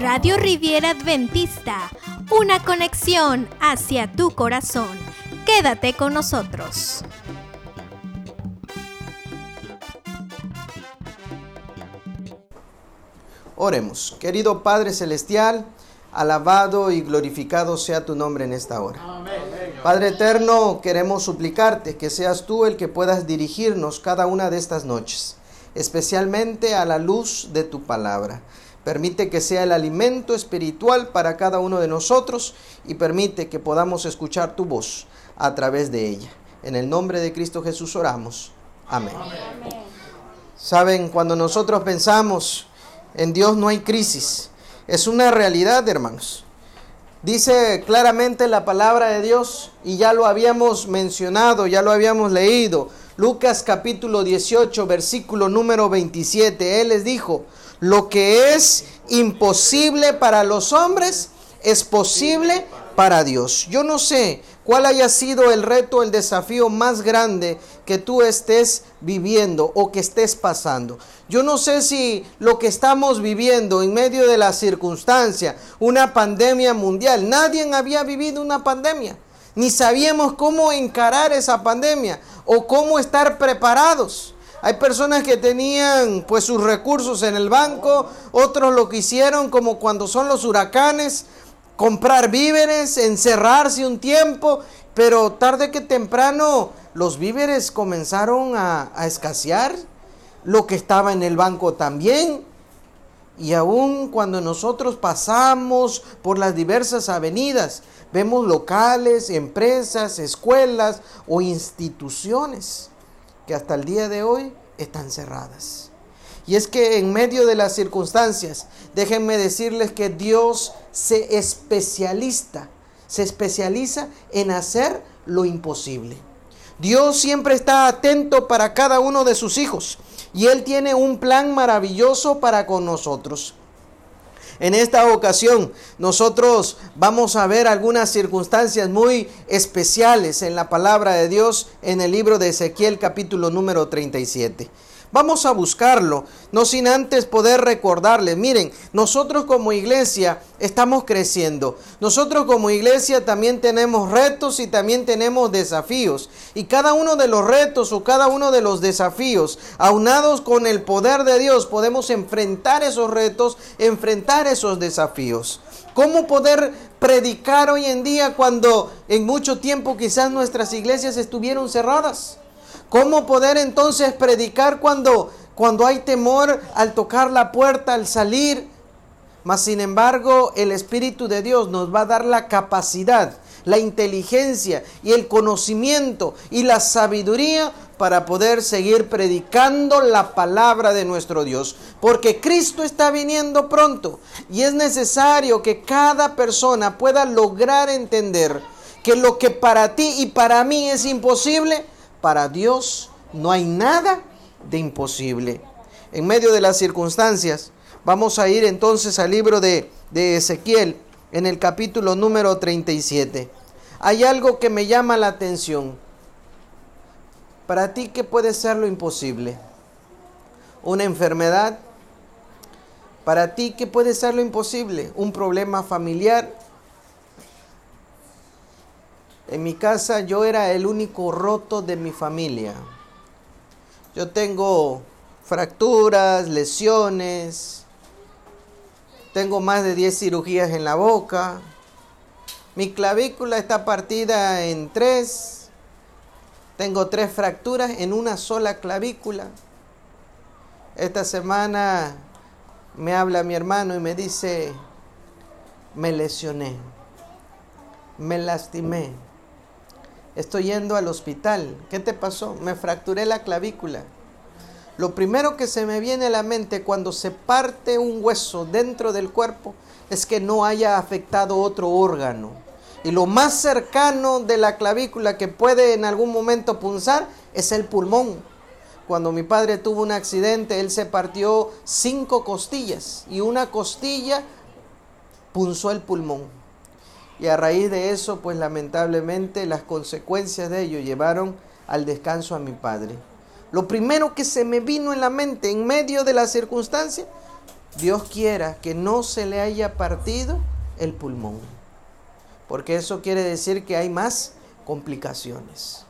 Radio Riviera Adventista, una conexión hacia tu corazón. Quédate con nosotros. Oremos, querido Padre Celestial, alabado y glorificado sea tu nombre en esta hora. Padre eterno, queremos suplicarte que seas tú el que puedas dirigirnos cada una de estas noches, especialmente a la luz de tu palabra. Permite que sea el alimento espiritual para cada uno de nosotros y permite que podamos escuchar tu voz a través de ella. En el nombre de Cristo Jesús oramos. Amén. Saben, cuando nosotros pensamos en Dios no hay crisis. Es una realidad, hermanos. Dice claramente la palabra de Dios y ya lo habíamos mencionado, ya lo habíamos leído. Lucas capítulo 18, versículo número 27. Él les dijo, lo que es imposible para los hombres es posible para Dios. Yo no sé cuál haya sido el reto, el desafío más grande que tú estés viviendo o que estés pasando. Yo no sé si lo que estamos viviendo en medio de la circunstancia, una pandemia mundial, nadie había vivido una pandemia, ni sabíamos cómo encarar esa pandemia o cómo estar preparados. Hay personas que tenían pues sus recursos en el banco, otros lo que hicieron como cuando son los huracanes, comprar víveres, encerrarse un tiempo, pero tarde que temprano los víveres comenzaron a, escasear, lo que estaba en el banco también. Y aún cuando nosotros pasamos por las diversas avenidas, vemos locales, empresas, escuelas o instituciones que hasta el día de hoy están cerradas. Y es que en medio de las circunstancias, déjenme decirles que Dios se especialista, se especializa en hacer lo imposible. Dios siempre está atento para cada uno de sus hijos y Él tiene un plan maravilloso para con nosotros. En esta ocasión nosotros vamos a ver algunas circunstancias muy especiales en la palabra de Dios en el libro de Ezequiel capítulo número 37. Vamos a buscarlo, no sin antes poder recordarles, miren, nosotros como iglesia estamos creciendo. Nosotros como iglesia también tenemos retos y también tenemos desafíos. Y cada uno de los retos o cada uno de los desafíos, aunados con el poder de Dios, podemos enfrentar esos retos, enfrentar esos desafíos. ¿Cómo poder predicar hoy en día cuando en mucho tiempo quizás nuestras iglesias estuvieron cerradas? ¿Cómo poder entonces predicar cuando, cuando hay temor al tocar la puerta, al salir? Mas sin embargo, el Espíritu de Dios nos va a dar la capacidad, la inteligencia y el conocimiento y la sabiduría para poder seguir predicando la palabra de nuestro Dios. Porque Cristo está viniendo pronto y es necesario que cada persona pueda lograr entender que lo que para ti y para mí es imposible, para Dios no hay nada de imposible. En medio de las circunstancias, vamos a ir entonces al libro de, de Ezequiel en el capítulo número 37. Hay algo que me llama la atención. Para ti, ¿qué puede ser lo imposible? ¿Una enfermedad? Para ti, ¿qué puede ser lo imposible? ¿Un problema familiar? En mi casa yo era el único roto de mi familia. Yo tengo fracturas, lesiones, tengo más de 10 cirugías en la boca. Mi clavícula está partida en tres. Tengo tres fracturas en una sola clavícula. Esta semana me habla mi hermano y me dice, me lesioné, me lastimé Estoy yendo al hospital. ¿Qué te pasó? Me fracturé la clavícula. Lo primero que se me viene a la mente cuando se parte un hueso dentro del cuerpo es que no haya afectado otro órgano. Y lo más cercano de la clavícula que puede en algún momento punzar es el pulmón. Cuando mi padre tuvo un accidente, él se partió cinco costillas y una costilla punzó el pulmón. Y a raíz de eso, pues lamentablemente las consecuencias de ello llevaron al descanso a mi padre. lo primero que se me vino en la mente en medio de la circunstancia, Dios quiera que no se le haya partido el pulmón. Porque eso quiere decir que hay más complicaciones.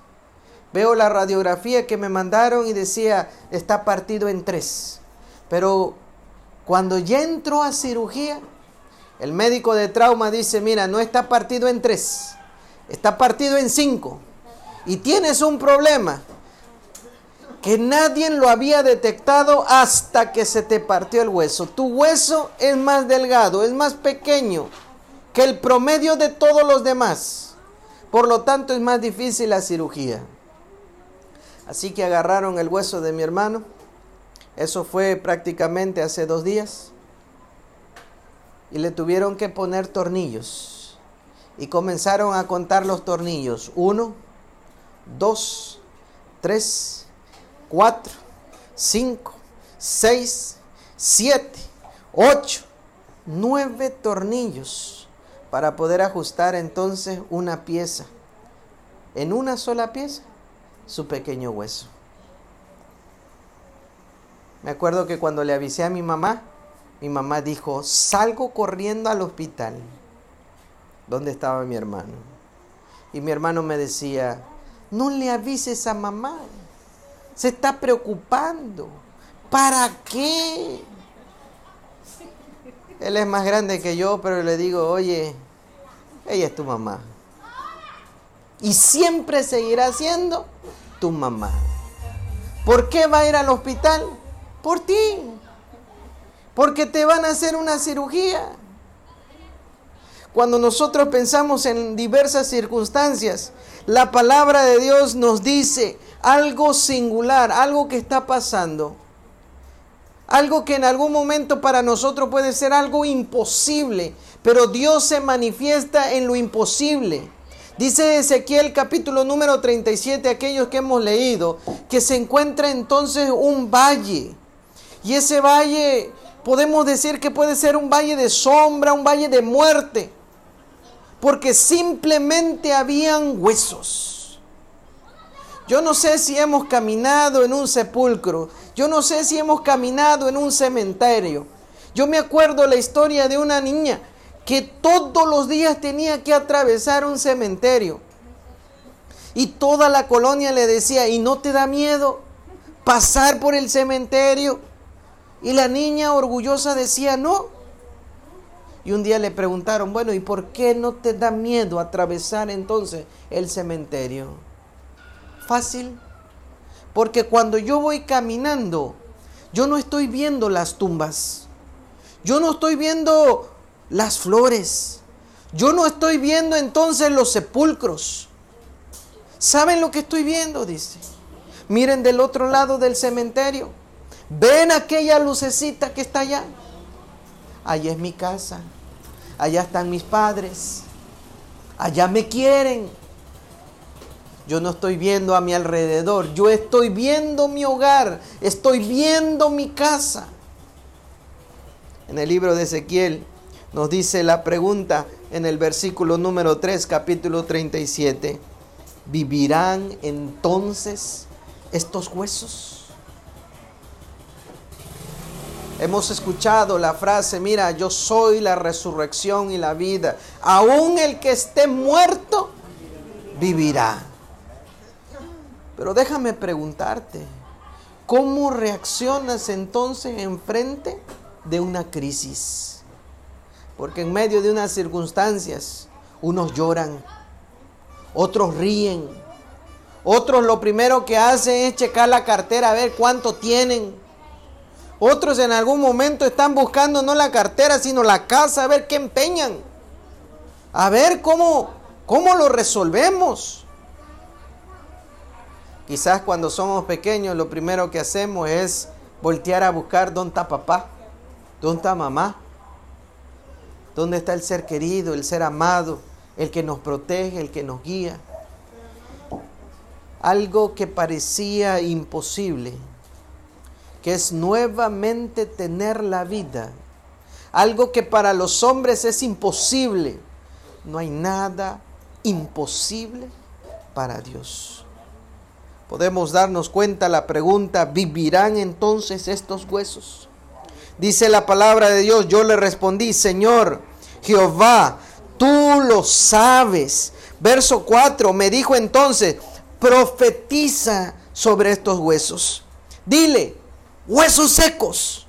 Veo la radiografía que me mandaron y decía, está partido en tres. Pero cuando ya entró a cirugía, el médico de trauma dice, mira, no está partido en tres, está partido en cinco. Y tienes un problema que nadie lo había detectado hasta que se te partió el hueso. Tu hueso es más delgado, es más pequeño que el promedio de todos los demás. Por lo tanto es más difícil la cirugía. Así que agarraron el hueso de mi hermano. Eso fue prácticamente hace dos días. Y le tuvieron que poner tornillos. Y comenzaron a contar los tornillos. Uno, dos, tres, cuatro, cinco, seis, siete, ocho, nueve tornillos para poder ajustar entonces una pieza. En una sola pieza, su pequeño hueso. Me acuerdo que cuando le avisé a mi mamá, mi mamá dijo, salgo corriendo al hospital donde estaba mi hermano. Y mi hermano me decía, no le avises a mamá, se está preocupando. ¿Para qué? Él es más grande que yo, pero le digo, oye, ella es tu mamá. Y siempre seguirá siendo tu mamá. ¿Por qué va a ir al hospital? Por ti. Porque te van a hacer una cirugía. Cuando nosotros pensamos en diversas circunstancias, la palabra de Dios nos dice, algo singular, algo que está pasando. Algo que en algún momento para nosotros puede ser algo imposible, pero Dios se manifiesta en lo imposible. Dice Ezequiel capítulo número 37, aquellos que hemos leído, que se encuentra entonces un valle. Y ese valle podemos decir que puede ser un valle de sombra, un valle de muerte, porque simplemente habían huesos. Yo no sé si hemos caminado en un sepulcro. Yo no sé si hemos caminado en un cementerio. Yo me acuerdo la historia de una niña que todos los días tenía que atravesar un cementerio. Y toda la colonia le decía, ¿y no te da miedo pasar por el cementerio? Y la niña orgullosa decía, no. Y un día le preguntaron, bueno, ¿y por qué no te da miedo atravesar entonces el cementerio? fácil? Porque cuando yo voy caminando, yo no estoy viendo las tumbas. Yo no estoy viendo las flores. Yo no estoy viendo entonces los sepulcros. ¿Saben lo que estoy viendo? Dice. Miren del otro lado del cementerio. Ven aquella lucecita que está allá. Allá es mi casa. Allá están mis padres. Allá me quieren. Yo no estoy viendo a mi alrededor, yo estoy viendo mi hogar, estoy viendo mi casa. En el libro de Ezequiel nos dice la pregunta en el versículo número 3, capítulo 37. ¿Vivirán entonces estos huesos? Hemos escuchado la frase, mira, yo soy la resurrección y la vida. Aún el que esté muerto, vivirá. Pero déjame preguntarte, ¿cómo reaccionas entonces en frente de una crisis? Porque en medio de unas circunstancias, unos lloran, otros ríen, otros lo primero que hacen es checar la cartera a ver cuánto tienen. Otros en algún momento están buscando no la cartera, sino la casa, a ver qué empeñan. A ver cómo, cómo lo resolvemos. Quizás cuando somos pequeños lo primero que hacemos es voltear a buscar dónde está papá, dónde está mamá, dónde está el ser querido, el ser amado, el que nos protege, el que nos guía. Algo que parecía imposible, que es nuevamente tener la vida. Algo que para los hombres es imposible. No hay nada imposible para Dios. podemos darnos cuenta la pregunta, ¿vivirán entonces estos huesos? Dice la palabra de Dios, yo le respondí, Señor Jehová, tú lo sabes. Verso 4, me dijo entonces, profetiza sobre estos huesos. Dile, huesos secos,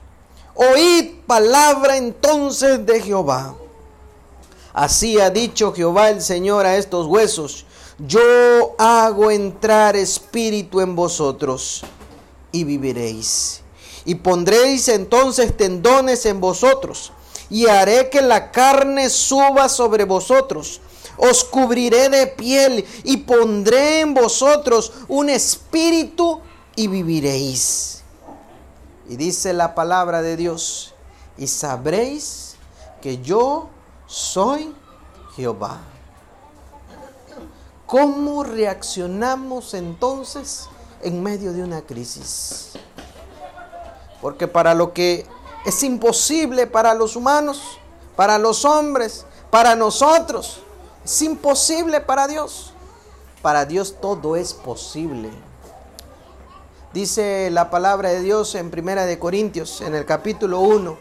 oíd palabra entonces de Jehová. Así ha dicho Jehová el Señor a estos huesos, yo hago entrar espíritu en vosotros y viviréis. Y pondréis entonces tendones en vosotros y haré que la carne suba sobre vosotros os cubriré de piel y pondré en vosotros un espíritu y viviréis. Y dice la palabra de Dios, y sabréis que yo soy Jehová. ¿Cómo reaccionamos entonces en medio de una crisis? Porque para lo que es imposible para los humanos, para los hombres, para nosotros, es imposible para Dios. Para Dios todo es posible. Dice la palabra de Dios en Primera de Corintios, en el capítulo 1,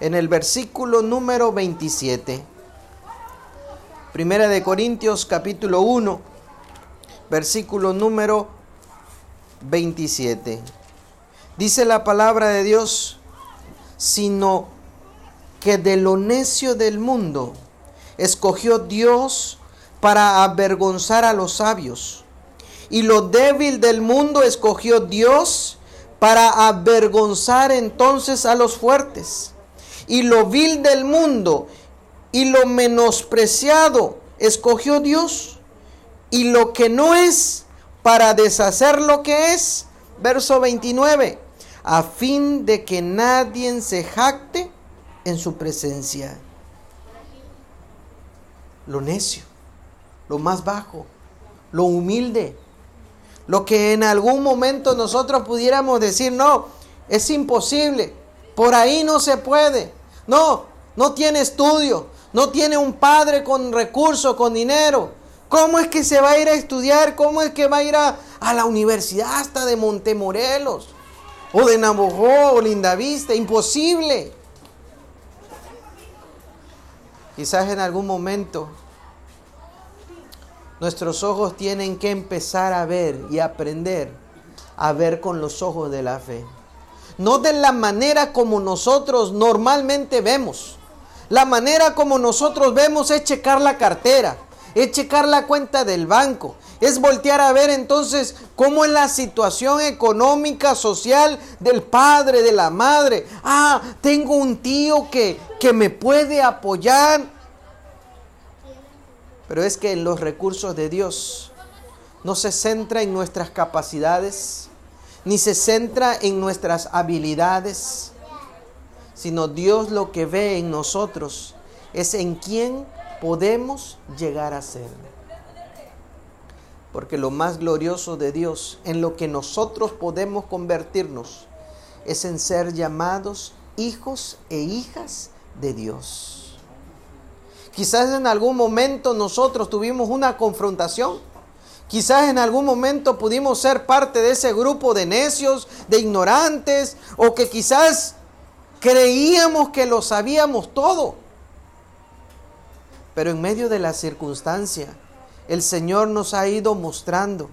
en el versículo número 27. Primera de Corintios capítulo 1, versículo número 27. Dice la palabra de Dios, sino que de lo necio del mundo, escogió Dios para avergonzar a los sabios. Y lo débil del mundo escogió Dios para avergonzar entonces a los fuertes. Y lo vil del mundo y lo menospreciado escogió Dios. Y lo que no es para deshacer lo que es. Verso 29. A fin de que nadie se jacte en su presencia lo necio, lo más bajo, lo humilde, lo que en algún momento nosotros pudiéramos decir, no, es imposible, por ahí no se puede, no, no tiene estudio, no tiene un padre con recursos, con dinero. ¿Cómo es que se va a ir a estudiar? ¿Cómo es que va a ir a, la universidad hasta de Montemorelos? O de Nabojó o Lindavista. Imposible. Quizás en algún momento nuestros ojos tienen que empezar a ver y aprender a ver con los ojos de la fe. No de la manera como nosotros normalmente vemos. La manera como nosotros vemos es checar la cartera, es checar la cuenta del banco, es voltear a ver entonces cómo es la situación económica, social del padre, de la madre. Ah, tengo un tío que, que me puede apoyar. Pero es que en los recursos de Dios no se centra en nuestras capacidades, ni se centra en nuestras habilidades, sino Dios lo que ve en nosotros es en quién podemos llegar a ser. Porque lo más glorioso de Dios, en lo que nosotros podemos convertirnos, es en ser llamados hijos e hijas de Dios. Quizás en algún momento nosotros tuvimos una confrontación. Quizás en algún momento pudimos ser parte de ese grupo de necios, de ignorantes, o que quizás creíamos que lo sabíamos todo. Pero en medio de la circunstancia, el Señor nos ha ido mostrando.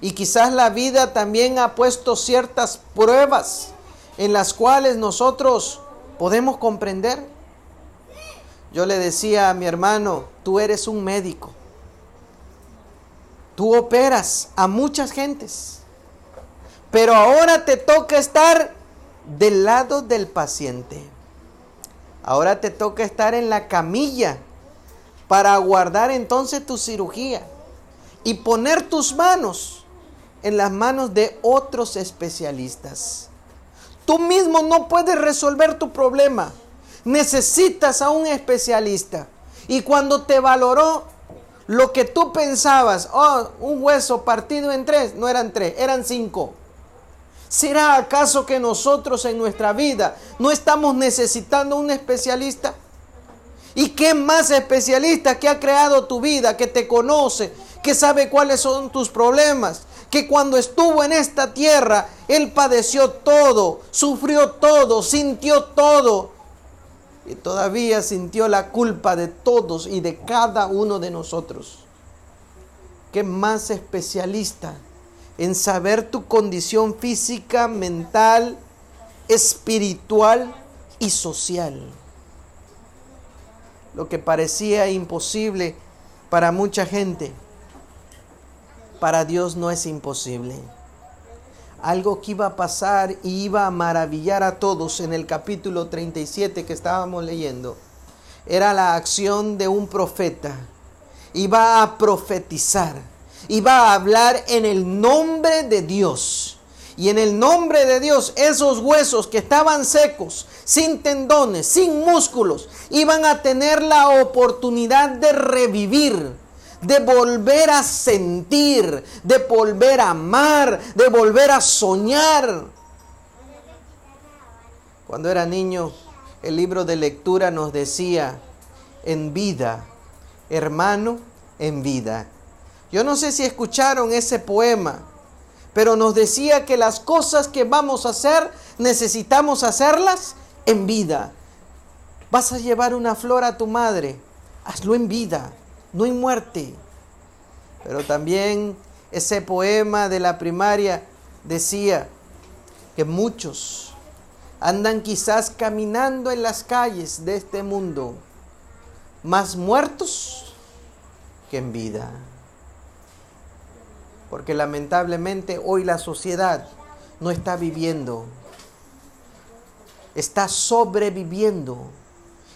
Y quizás la vida también ha puesto ciertas pruebas en las cuales nosotros podemos comprender. Yo le decía a mi hermano, tú eres un médico. Tú operas a muchas gentes. Pero ahora te toca estar del lado del paciente. Ahora te toca estar en la camilla para aguardar entonces tu cirugía y poner tus manos en las manos de otros especialistas. Tú mismo no puedes resolver tu problema. Necesitas a un especialista. Y cuando te valoró lo que tú pensabas, oh, un hueso partido en tres, no eran tres, eran cinco. ¿Será acaso que nosotros en nuestra vida no estamos necesitando un especialista? ¿Y qué más especialista que ha creado tu vida, que te conoce, que sabe cuáles son tus problemas, que cuando estuvo en esta tierra, Él padeció todo, sufrió todo, sintió todo. Y todavía sintió la culpa de todos y de cada uno de nosotros. ¿Qué más especialista en saber tu condición física, mental, espiritual y social? Lo que parecía imposible para mucha gente para Dios no es imposible. Algo que iba a pasar y iba a maravillar a todos en el capítulo 37 que estábamos leyendo era la acción de un profeta. Iba a profetizar, iba a hablar en el nombre de Dios. Y en el nombre de Dios, esos huesos que estaban secos, sin tendones, sin músculos, iban a tener la oportunidad de revivir de volver a sentir, de volver a amar, de volver a soñar. Cuando era niño, el libro de lectura nos decía, en vida, hermano, en vida. Yo no sé si escucharon ese poema, pero nos decía que las cosas que vamos a hacer necesitamos hacerlas en vida. Vas a llevar una flor a tu madre, hazlo en vida no hay muerte. Pero también ese poema de la primaria decía que muchos andan quizás caminando en las calles de este mundo más muertos que en vida. Porque lamentablemente hoy la sociedad no está viviendo, está sobreviviendo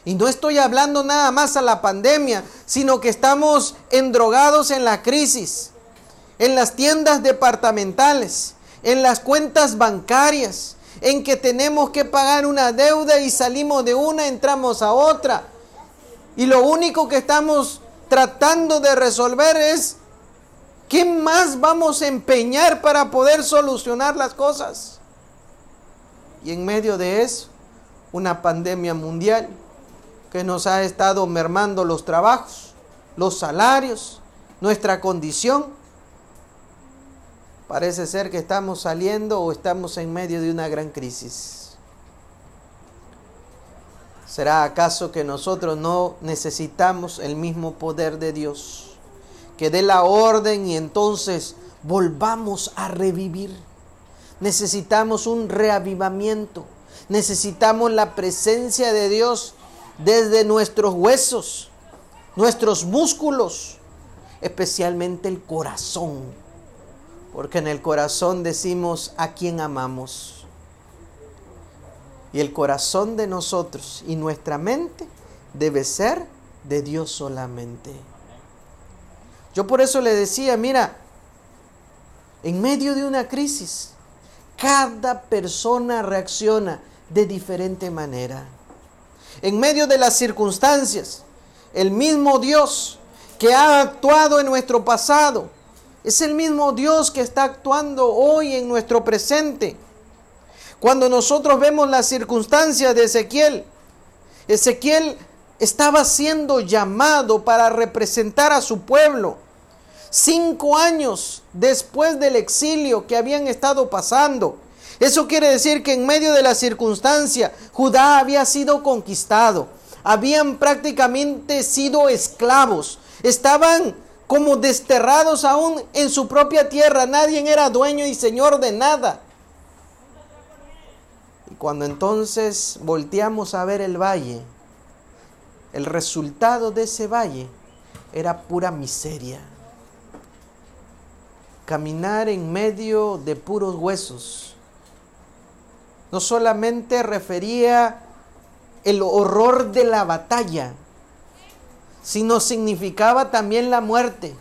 y no estoy hablando nada más a la pandemia, sino que estamos endrogados en la crisis, en las tiendas departamentales, en las cuentas bancarias, en que tenemos que pagar una deuda y salimos de una, entramos a otra. Y lo único que estamos tratando de resolver es ¿qué más vamos a empeñar para poder solucionar las cosas? Y en medio de eso, una pandemia mundial que nos ha estado mermando los trabajos, los salarios, nuestra condición. Parece ser que estamos saliendo o estamos en medio de una gran crisis. ¿Será acaso que nosotros no necesitamos el mismo poder de Dios? Que dé la orden y entonces volvamos a revivir. Necesitamos un reavivamiento. Necesitamos la presencia de Dios desde nuestros huesos, nuestros músculos, especialmente el corazón, porque en el corazón decimos a quién amamos. Y el corazón de nosotros y nuestra mente debe ser de Dios solamente. Yo por eso le decía, mira, en medio de una crisis, cada persona reacciona de diferente manera en medio de las circunstancias. El mismo Dios que ha actuado en nuestro pasado es el mismo Dios que está actuando hoy en nuestro presente. Cuando nosotros vemos las circunstancias de Ezequiel, Ezequiel estaba siendo llamado para representar a su pueblo. Cinco años después del exilio que habían estado pasando, eso quiere decir que en medio de la circunstancia, Judá había sido conquistado. Habían prácticamente sido esclavos. Estaban como desterrados aún en su propia tierra. Nadie era dueño y señor de nada. Y cuando entonces volteamos a ver el valle, el resultado de ese valle era pura miseria. Caminar en medio de puros huesos no solamente refería el horror de la batalla, sino significaba también la muerte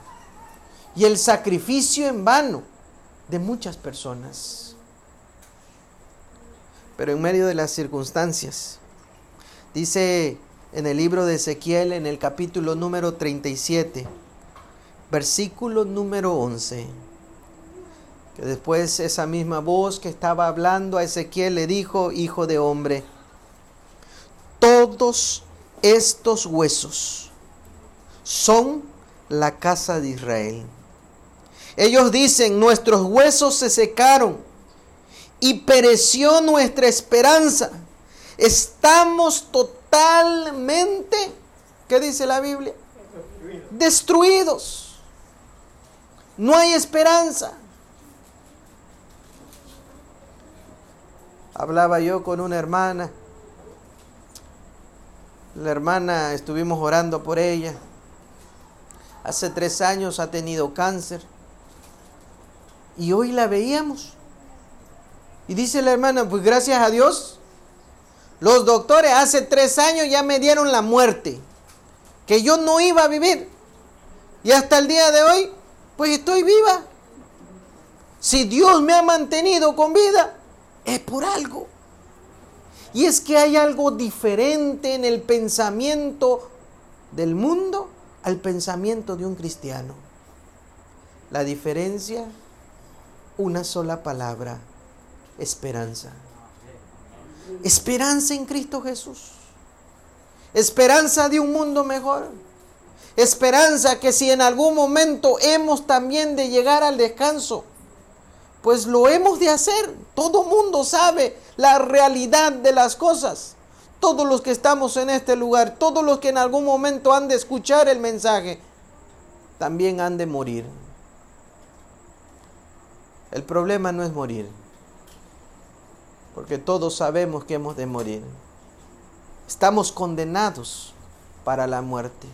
y el sacrificio en vano de muchas personas. Pero en medio de las circunstancias, dice en el libro de Ezequiel, en el capítulo número 37, versículo número 11 que después esa misma voz que estaba hablando a Ezequiel le dijo, hijo de hombre, todos estos huesos son la casa de Israel. Ellos dicen, nuestros huesos se secaron y pereció nuestra esperanza. Estamos totalmente, ¿qué dice la Biblia? Destruidos. No hay esperanza. Hablaba yo con una hermana. La hermana, estuvimos orando por ella. Hace tres años ha tenido cáncer. Y hoy la veíamos. Y dice la hermana, pues gracias a Dios, los doctores hace tres años ya me dieron la muerte, que yo no iba a vivir. Y hasta el día de hoy, pues estoy viva. Si Dios me ha mantenido con vida, es por algo. Y es que hay algo diferente en el pensamiento del mundo al pensamiento de un cristiano. La diferencia, una sola palabra, esperanza. Esperanza en Cristo Jesús. Esperanza de un mundo mejor. Esperanza que si en algún momento hemos también de llegar al descanso, pues lo hemos de hacer. Todo mundo sabe la realidad de las cosas. Todos los que estamos en este lugar, todos los que en algún momento han de escuchar el mensaje, también han de morir. El problema no es morir porque todos sabemos que hemos de morir. Estamos condenados para la muerte.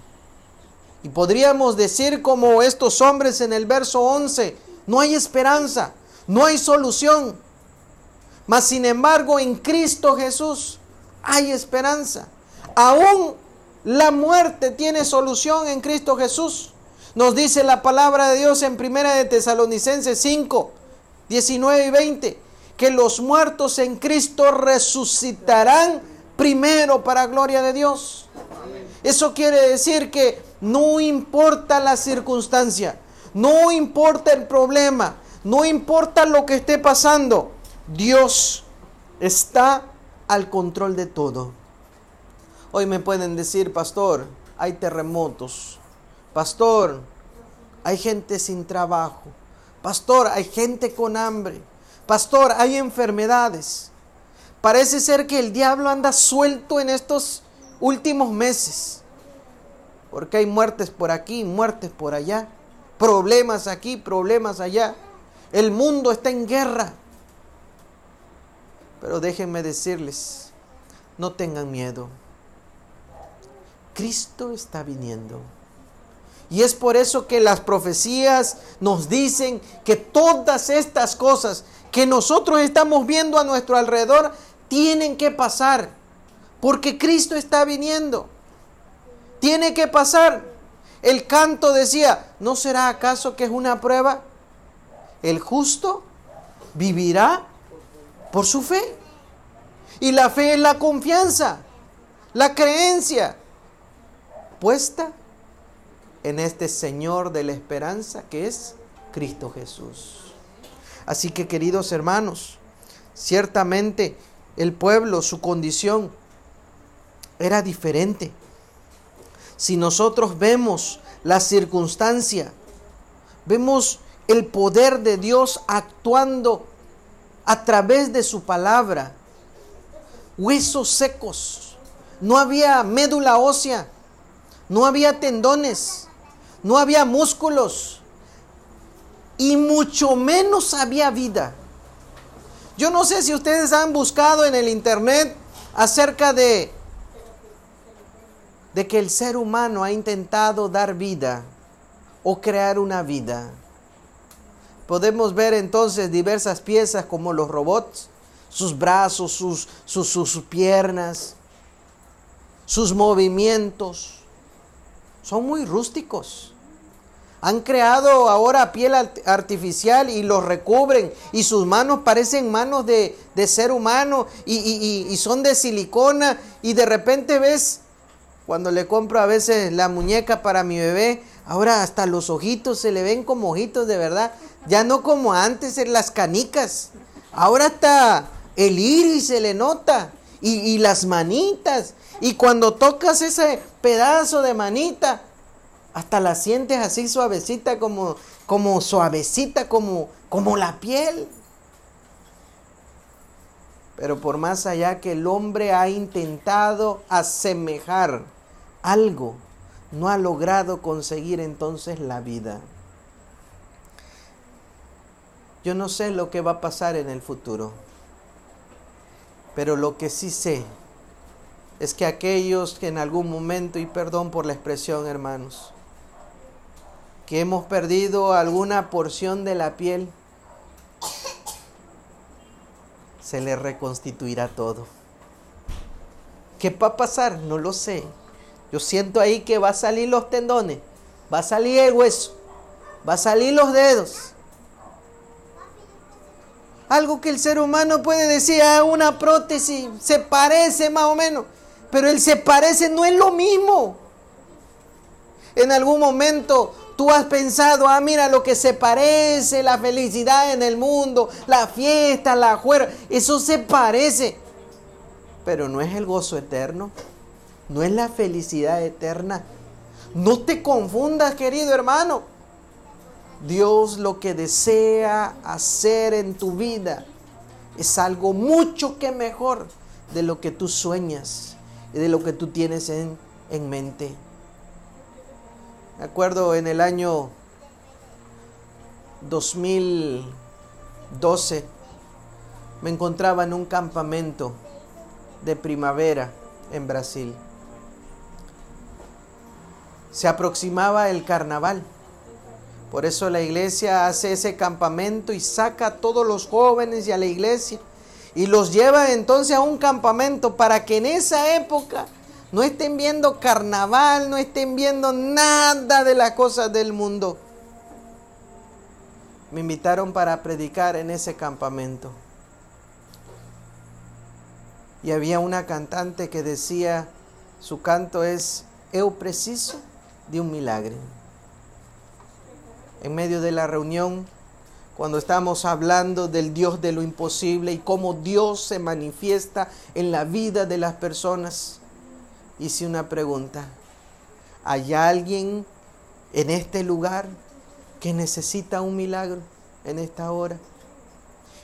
Y podríamos decir como estos hombres en el verso 11, no hay esperanza, no hay solución. Mas sin embargo en Cristo Jesús hay esperanza. Aún la muerte tiene solución en Cristo Jesús. Nos dice la palabra de Dios en Primera de Tesalonicenses 5, 19 y 20 que los muertos en Cristo resucitarán primero para gloria de Dios. Eso quiere decir que no importa la circunstancia, no importa el problema, no importa lo que esté pasando, Dios está al control de todo. Hoy me pueden decir, pastor, hay terremotos, pastor, hay gente sin trabajo, pastor, hay gente con hambre, Pastor, hay enfermedades. Parece ser que el diablo anda suelto en estos últimos meses. Porque hay muertes por aquí, muertes por allá. Problemas aquí, problemas allá. El mundo está en guerra. Pero déjenme decirles, no tengan miedo. Cristo está viniendo. Y es por eso que las profecías nos dicen que todas estas cosas que nosotros estamos viendo a nuestro alrededor tienen que pasar, porque Cristo está viniendo. Tiene que pasar. El canto decía, ¿no será acaso que es una prueba? El justo vivirá por su fe. Y la fe es la confianza, la creencia puesta en este Señor de la esperanza que es Cristo Jesús. Así que queridos hermanos, ciertamente el pueblo, su condición era diferente. Si nosotros vemos la circunstancia, vemos el poder de Dios actuando a través de su palabra, huesos secos, no había médula ósea, no había tendones, no había músculos, y mucho menos había vida. Yo no sé si ustedes han buscado en el internet acerca de de que el ser humano ha intentado dar vida o crear una vida. Podemos ver entonces diversas piezas como los robots, sus brazos, sus, sus, sus piernas, sus movimientos. Son muy rústicos. Han creado ahora piel artificial y los recubren y sus manos parecen manos de, ser humano y, y, son de silicona y de repente ves, cuando le compro a veces la muñeca para mi bebé, ahora hasta los ojitos se le ven como ojitos de verdad, ya no como antes en las canicas, ahora hasta el iris se le nota. Y, y las manitas. Y cuando tocas ese pedazo de manita, Hasta la sientes así suavecita como, como suavecita como, como la piel. Pero por más allá que el hombre ha intentado asemejar algo, no ha logrado conseguir entonces la vida. Yo no sé lo que va a pasar en el futuro, pero lo que sí sé es que aquellos que en algún momento, y perdón por la expresión hermanos, que hemos perdido alguna porción de la piel, se le reconstituirá todo. ¿Qué va a pasar? No lo sé. Yo siento ahí que va a salir los tendones, va a salir el hueso, va a salir los dedos. Algo que el ser humano puede decir, ah, una prótesis, se parece más o menos, pero el se parece no es lo mismo. En algún momento Tú has pensado, ah, mira lo que se parece, la felicidad en el mundo, la fiesta, la juerga, eso se parece. Pero no es el gozo eterno, no es la felicidad eterna. No te confundas, querido hermano. Dios lo que desea hacer en tu vida es algo mucho que mejor de lo que tú sueñas y de lo que tú tienes en, en mente. Me acuerdo en el año 2012 me encontraba en un campamento de primavera en Brasil. Se aproximaba el carnaval. Por eso la iglesia hace ese campamento y saca a todos los jóvenes y a la iglesia y los lleva entonces a un campamento para que en esa época no estén viendo carnaval, no estén viendo nada de las cosas del mundo. Me invitaron para predicar en ese campamento. Y había una cantante que decía, su canto es, eu preciso de un milagro. En medio de la reunión, cuando estamos hablando del Dios de lo imposible y cómo Dios se manifiesta en la vida de las personas, hice una pregunta. ¿Hay alguien en este lugar que necesita un milagro en esta hora?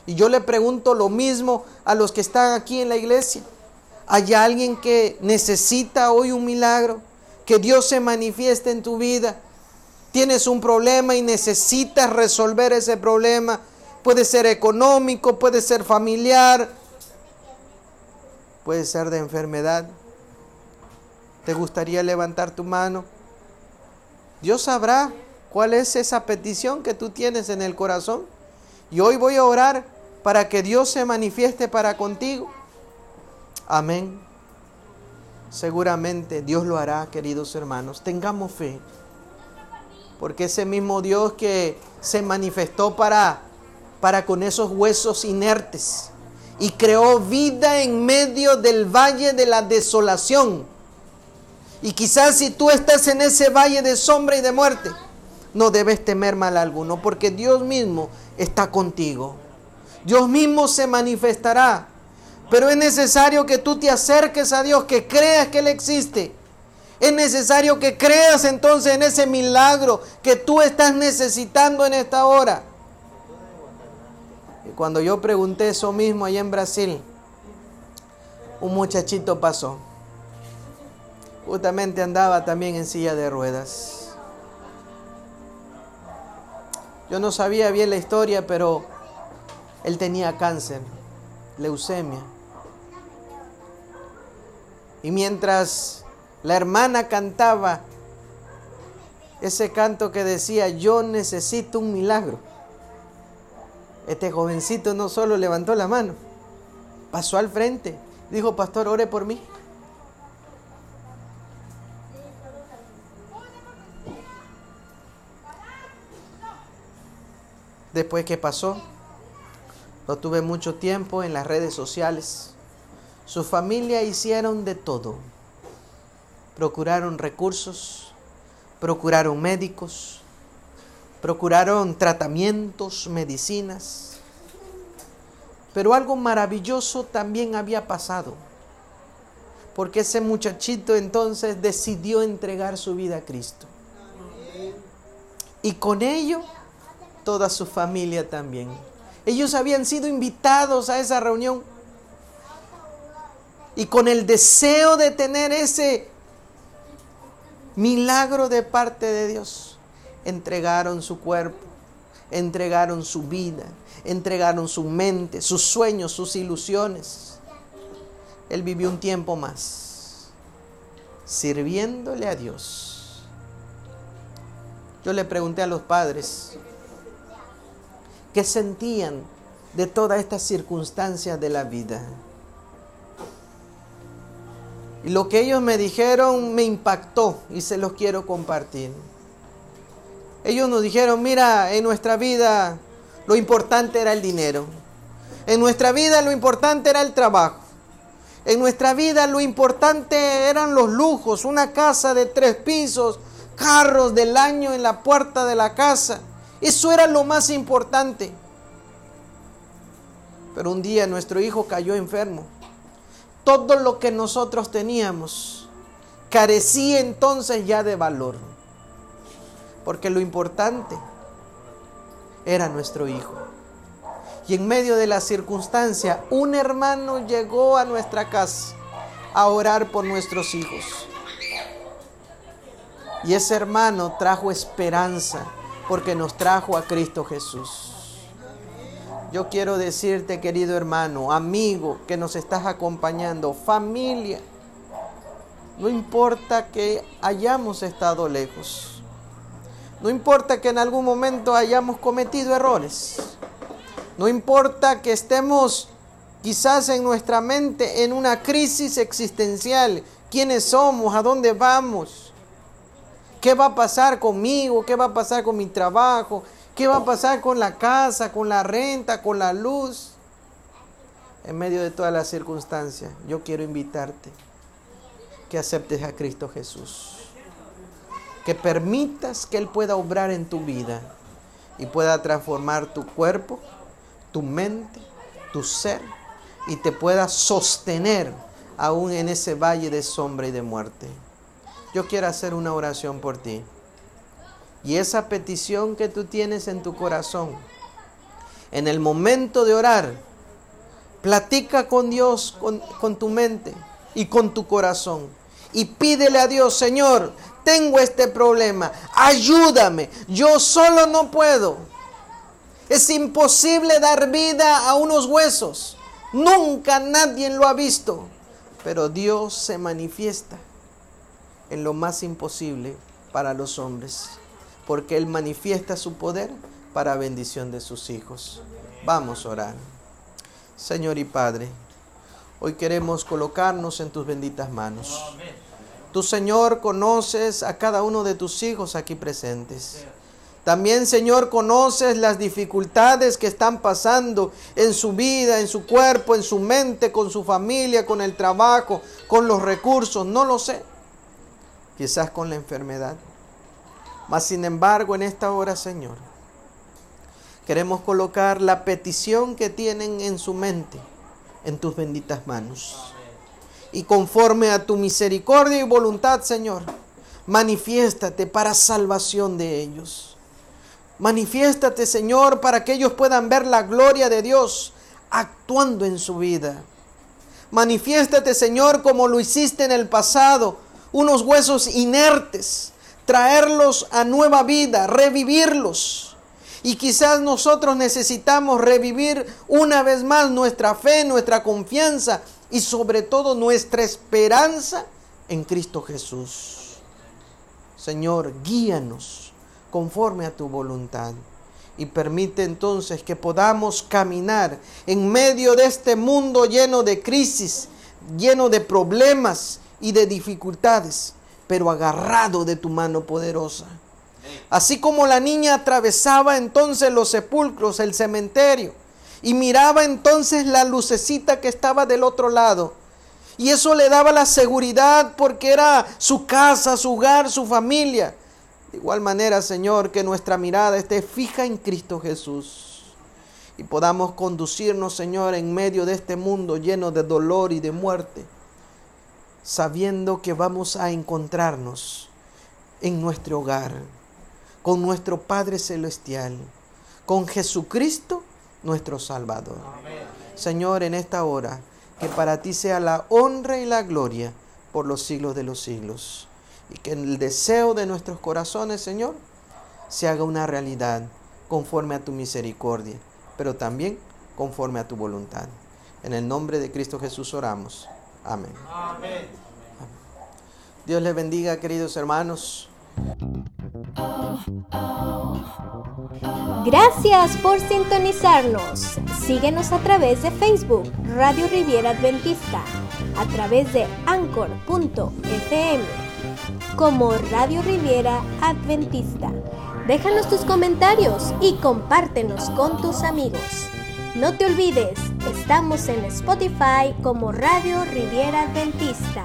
Y yo le pregunto lo mismo a los que están aquí en la iglesia. ¿Hay alguien que necesita hoy un milagro? Que Dios se manifieste en tu vida. Tienes un problema y necesitas resolver ese problema. Puede ser económico, puede ser familiar, puede ser de enfermedad. ¿Te gustaría levantar tu mano? Dios sabrá cuál es esa petición que tú tienes en el corazón. Y hoy voy a orar para que Dios se manifieste para contigo. Amén. Seguramente Dios lo hará, queridos hermanos. Tengamos fe. Porque ese mismo Dios que se manifestó para, para con esos huesos inertes y creó vida en medio del valle de la desolación y quizás si tú estás en ese valle de sombra y de muerte, no debes temer mal alguno, porque Dios mismo está contigo. Dios mismo se manifestará. Pero es necesario que tú te acerques a Dios, que creas que Él existe. Es necesario que creas entonces en ese milagro que tú estás necesitando en esta hora. Y cuando yo pregunté eso mismo allá en Brasil, un muchachito pasó justamente andaba también en silla de ruedas. Yo no sabía bien la historia, pero él tenía cáncer, leucemia. Y mientras la hermana cantaba ese canto que decía, yo necesito un milagro, este jovencito no solo levantó la mano, pasó al frente, dijo, pastor, ore por mí. Después que pasó, no tuve mucho tiempo en las redes sociales. Su familia hicieron de todo. Procuraron recursos, procuraron médicos, procuraron tratamientos, medicinas. Pero algo maravilloso también había pasado. Porque ese muchachito entonces decidió entregar su vida a Cristo. Y con ello, toda su familia también. Ellos habían sido invitados a esa reunión. Y con el deseo de tener ese milagro de parte de Dios, entregaron su cuerpo, entregaron su vida, entregaron su mente, sus sueños, sus ilusiones. Él vivió un tiempo más sirviéndole a Dios. Yo le pregunté a los padres qué sentían de todas estas circunstancias de la vida. Lo que ellos me dijeron me impactó y se los quiero compartir. Ellos nos dijeron, mira, en nuestra vida lo importante era el dinero. En nuestra vida lo importante era el trabajo. En nuestra vida lo importante eran los lujos, una casa de tres pisos, carros del año en la puerta de la casa. Eso era lo más importante. Pero un día nuestro hijo cayó enfermo. Todo lo que nosotros teníamos carecía entonces ya de valor. Porque lo importante era nuestro hijo. Y en medio de la circunstancia, un hermano llegó a nuestra casa a orar por nuestros hijos. Y ese hermano trajo esperanza porque nos trajo a Cristo Jesús. Yo quiero decirte, querido hermano, amigo que nos estás acompañando, familia, no importa que hayamos estado lejos, no importa que en algún momento hayamos cometido errores, no importa que estemos quizás en nuestra mente en una crisis existencial. ¿Quiénes somos? ¿A dónde vamos? ¿Qué va a pasar conmigo? ¿Qué va a pasar con mi trabajo? ¿Qué va a pasar con la casa, con la renta, con la luz? En medio de todas las circunstancias, yo quiero invitarte que aceptes a Cristo Jesús. Que permitas que Él pueda obrar en tu vida y pueda transformar tu cuerpo, tu mente, tu ser y te pueda sostener aún en ese valle de sombra y de muerte. Yo quiero hacer una oración por ti. Y esa petición que tú tienes en tu corazón, en el momento de orar, platica con Dios, con, con tu mente y con tu corazón. Y pídele a Dios, Señor, tengo este problema, ayúdame, yo solo no puedo. Es imposible dar vida a unos huesos. Nunca nadie lo ha visto. Pero Dios se manifiesta en lo más imposible para los hombres. Porque Él manifiesta su poder para bendición de sus hijos. Vamos a orar. Señor y Padre, hoy queremos colocarnos en tus benditas manos. Tu Señor conoces a cada uno de tus hijos aquí presentes. También, Señor, conoces las dificultades que están pasando en su vida, en su cuerpo, en su mente, con su familia, con el trabajo, con los recursos, no lo sé. Quizás con la enfermedad. Mas, sin embargo, en esta hora, Señor, queremos colocar la petición que tienen en su mente en tus benditas manos. Y conforme a tu misericordia y voluntad, Señor, manifiéstate para salvación de ellos. Manifiéstate, Señor, para que ellos puedan ver la gloria de Dios actuando en su vida. Manifiéstate, Señor, como lo hiciste en el pasado, unos huesos inertes, traerlos a nueva vida, revivirlos. Y quizás nosotros necesitamos revivir una vez más nuestra fe, nuestra confianza y sobre todo nuestra esperanza en Cristo Jesús. Señor, guíanos conforme a tu voluntad. Y permite entonces que podamos caminar en medio de este mundo lleno de crisis, lleno de problemas y de dificultades, pero agarrado de tu mano poderosa. Así como la niña atravesaba entonces los sepulcros, el cementerio, y miraba entonces la lucecita que estaba del otro lado. Y eso le daba la seguridad porque era su casa, su hogar, su familia. De igual manera, Señor, que nuestra mirada esté fija en Cristo Jesús y podamos conducirnos, Señor, en medio de este mundo lleno de dolor y de muerte, sabiendo que vamos a encontrarnos en nuestro hogar con nuestro Padre Celestial, con Jesucristo nuestro Salvador. Señor, en esta hora, que para ti sea la honra y la gloria por los siglos de los siglos. Y que el deseo de nuestros corazones, Señor, se haga una realidad conforme a tu misericordia, pero también conforme a tu voluntad. En el nombre de Cristo Jesús oramos. Amén. Amén. Dios les bendiga, queridos hermanos. Gracias por sintonizarnos. Síguenos a través de Facebook, Radio Riviera Adventista, a través de anchor.fm, como Radio Riviera Adventista. Déjanos tus comentarios y compártenos con tus amigos. No te olvides, estamos en Spotify como Radio Riviera Adventista.